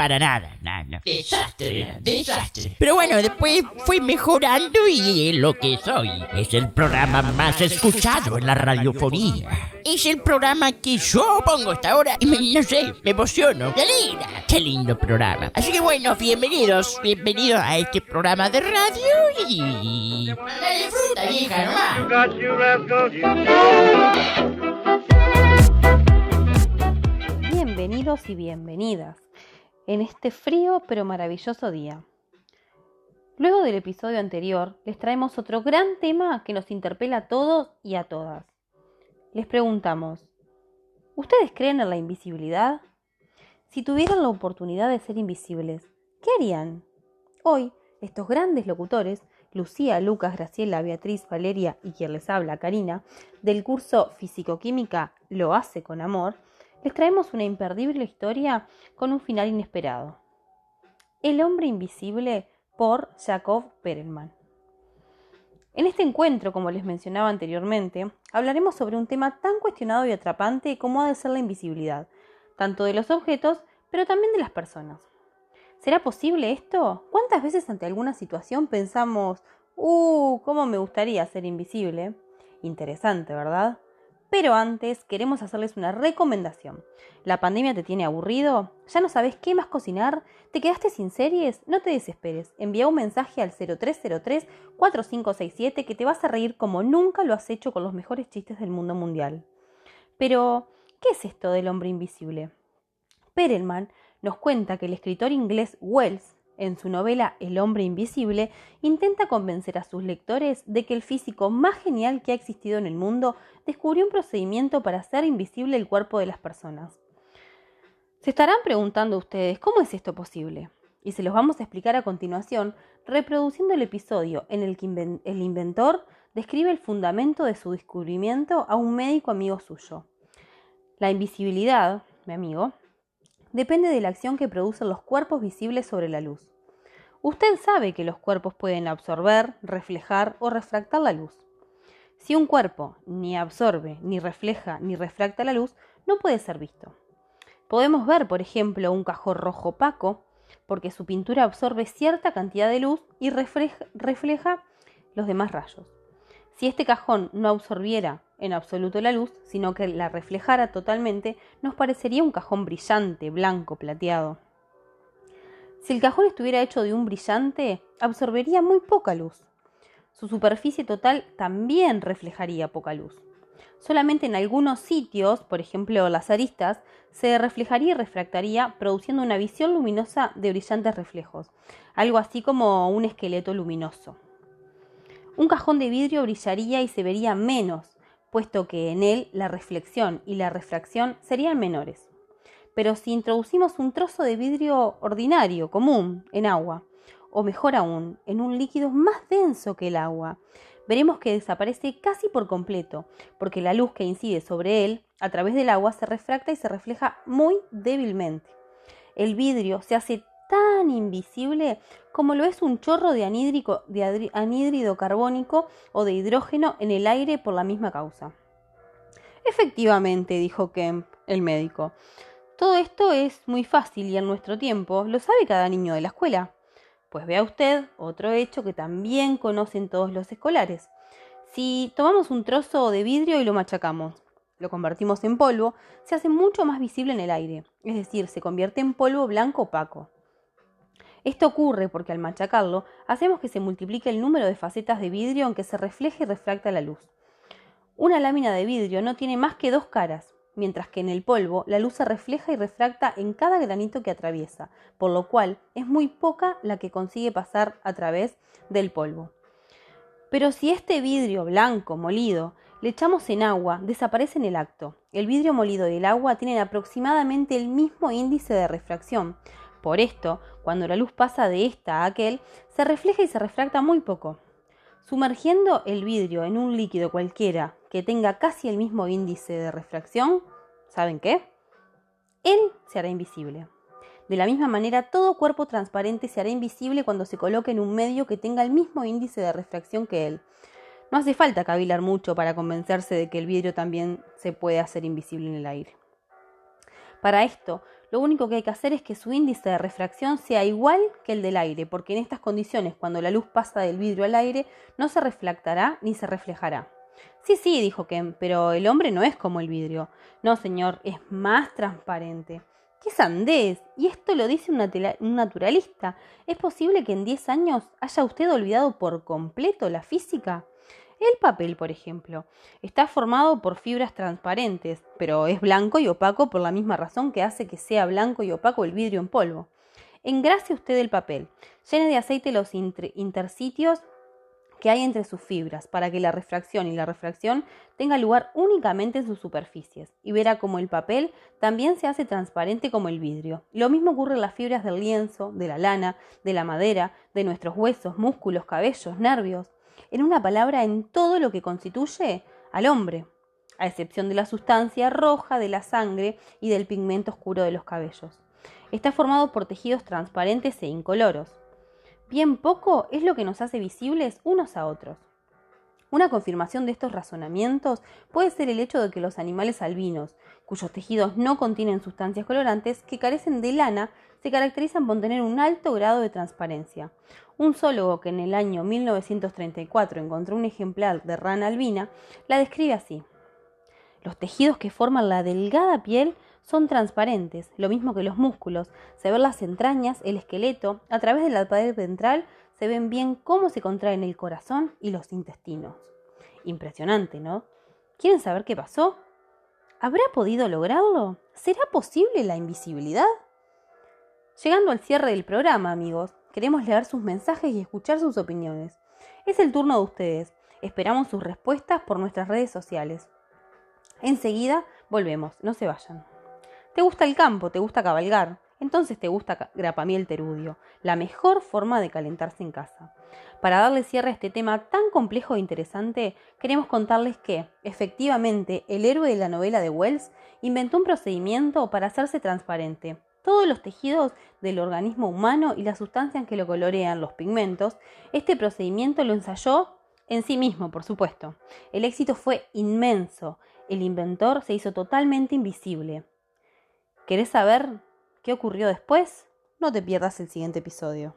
Para nada, nada. Desastre, desastre. Pero bueno, después fui mejorando y es lo que soy. Es el programa más escuchado en la radiofonía. Es el programa que yo pongo hasta ahora y me, no sé, me emociono. ¡Qué linda! ¡Qué lindo programa! Así que bueno, bienvenidos, bienvenidos a este programa de radio y... Dale fruta, vieja, nomás. You got your rascal, you Bienvenidos y bienvenidas en este frío pero maravilloso día. Luego del episodio anterior, les traemos otro gran tema que nos interpela a todos y a todas. Les preguntamos, ¿ustedes creen en la invisibilidad? Si tuvieran la oportunidad de ser invisibles, ¿qué harían? Hoy, estos grandes locutores, Lucía, Lucas, Graciela, Beatriz, Valeria y quien les habla, Karina, del curso Fisicoquímica Lo hace con amor, les traemos una imperdible historia con un final inesperado. El hombre invisible por Jacob Perelman. En este encuentro, como les mencionaba anteriormente, hablaremos sobre un tema tan cuestionado y atrapante como ha de ser la invisibilidad, tanto de los objetos, pero también de las personas. ¿Será posible esto? ¿Cuántas veces ante alguna situación pensamos, ¡uh! ¿Cómo me gustaría ser invisible? Interesante, ¿verdad? Pero antes queremos hacerles una recomendación. ¿La pandemia te tiene aburrido? ¿Ya no sabes qué más cocinar? ¿Te quedaste sin series? No te desesperes. Envía un mensaje al 0303-4567 que te vas a reír como nunca lo has hecho con los mejores chistes del mundo mundial. Pero, ¿qué es esto del hombre invisible? Perelman nos cuenta que el escritor inglés Wells en su novela El hombre invisible, intenta convencer a sus lectores de que el físico más genial que ha existido en el mundo descubrió un procedimiento para hacer invisible el cuerpo de las personas. Se estarán preguntando ustedes, ¿cómo es esto posible? Y se los vamos a explicar a continuación, reproduciendo el episodio en el que el inventor describe el fundamento de su descubrimiento a un médico amigo suyo. La invisibilidad, mi amigo, depende de la acción que producen los cuerpos visibles sobre la luz. Usted sabe que los cuerpos pueden absorber, reflejar o refractar la luz. Si un cuerpo ni absorbe, ni refleja, ni refracta la luz, no puede ser visto. Podemos ver, por ejemplo, un cajón rojo opaco, porque su pintura absorbe cierta cantidad de luz y refleja, los demás rayos. Si este cajón no absorbiera en absoluto la luz, sino que la reflejara totalmente, nos parecería un cajón brillante, blanco, plateado. Si el cajón estuviera hecho de un brillante, absorbería muy poca luz. Su superficie total también reflejaría poca luz. Solamente en algunos sitios, por ejemplo las aristas, se reflejaría y refractaría, produciendo una visión luminosa de brillantes reflejos, algo así como un esqueleto luminoso. Un cajón de vidrio brillaría y se vería menos, puesto que en él la reflexión y la refracción serían menores pero si introducimos un trozo de vidrio ordinario, común, en agua, o mejor aún, en un líquido más denso que el agua, veremos que desaparece casi por completo, porque la luz que incide sobre él a través del agua se refracta y se refleja muy débilmente. El vidrio se hace tan invisible como lo es un chorro de, de anhídrido carbónico o de hidrógeno en el aire por la misma causa. Efectivamente, dijo Kemp, el médico. Todo esto es muy fácil y en nuestro tiempo lo sabe cada niño de la escuela. Pues vea usted otro hecho que también conocen todos los escolares. Si tomamos un trozo de vidrio y lo machacamos, lo convertimos en polvo, se hace mucho más visible en el aire, es decir, se convierte en polvo blanco opaco. Esto ocurre porque al machacarlo hacemos que se multiplique el número de facetas de vidrio en que se refleja y refracta la luz. Una lámina de vidrio no tiene más que dos caras, mientras que en el polvo la luz se refleja y refracta en cada granito que atraviesa, por lo cual es muy poca la que consigue pasar a través del polvo. Pero si este vidrio blanco molido le echamos en agua, desaparece en el acto. El vidrio molido y el agua tienen aproximadamente el mismo índice de refracción. Por esto, cuando la luz pasa de esta a aquel, se refleja y se refracta muy poco. Sumergiendo el vidrio en un líquido cualquiera que tenga casi el mismo índice de refracción, ¿saben qué? Él se hará invisible. De la misma manera, todo cuerpo transparente se hará invisible cuando se coloque en un medio que tenga el mismo índice de refracción que él. No hace falta cavilar mucho para convencerse de que el vidrio también se puede hacer invisible en el aire. Para esto, lo único que hay que hacer es que su índice de refracción sea igual que el del aire, porque en estas condiciones, cuando la luz pasa del vidrio al aire, no se reflectará ni se reflejará. Sí, sí, dijo Ken, pero el hombre no es como el vidrio. No, señor, es más transparente. ¡Qué sandez! Y esto lo dice un naturalista. ¿Es posible que en 10 años haya usted olvidado por completo la física? El papel, por ejemplo, está formado por fibras transparentes, pero es blanco y opaco por la misma razón que hace que sea blanco y opaco el vidrio en polvo. Engrase usted el papel, llene de aceite los intersitios que hay entre sus fibras para que la refracción y la refracción tenga lugar únicamente en sus superficies y verá como el papel también se hace transparente como el vidrio. Lo mismo ocurre en las fibras del lienzo, de la lana, de la madera, de nuestros huesos, músculos, cabellos, nervios, en una palabra en todo lo que constituye al hombre, a excepción de la sustancia roja de la sangre y del pigmento oscuro de los cabellos. Está formado por tejidos transparentes e incoloros bien poco es lo que nos hace visibles unos a otros. Una confirmación de estos razonamientos puede ser el hecho de que los animales albinos, cuyos tejidos no contienen sustancias colorantes, que carecen de lana, se caracterizan por tener un alto grado de transparencia. Un zoólogo que en el año 1934 encontró un ejemplar de rana albina la describe así. Los tejidos que forman la delgada piel son transparentes, lo mismo que los músculos. Se ven las entrañas, el esqueleto, a través de la pared ventral se ven bien cómo se contraen el corazón y los intestinos. Impresionante, ¿no? ¿Quieren saber qué pasó? ¿Habrá podido lograrlo? ¿Será posible la invisibilidad? Llegando al cierre del programa, amigos, queremos leer sus mensajes y escuchar sus opiniones. Es el turno de ustedes. Esperamos sus respuestas por nuestras redes sociales. Enseguida volvemos, no se vayan. ¿Te gusta el campo? ¿Te gusta cabalgar? Entonces te gusta grapamiel terudio, la mejor forma de calentarse en casa. Para darle cierre a este tema tan complejo e interesante, queremos contarles que, efectivamente, el héroe de la novela de Wells inventó un procedimiento para hacerse transparente. Todos los tejidos del organismo humano y las sustancias que lo colorean, los pigmentos, este procedimiento lo ensayó en sí mismo, por supuesto. El éxito fue inmenso. El inventor se hizo totalmente invisible. ¿Querés saber qué ocurrió después? No te pierdas el siguiente episodio.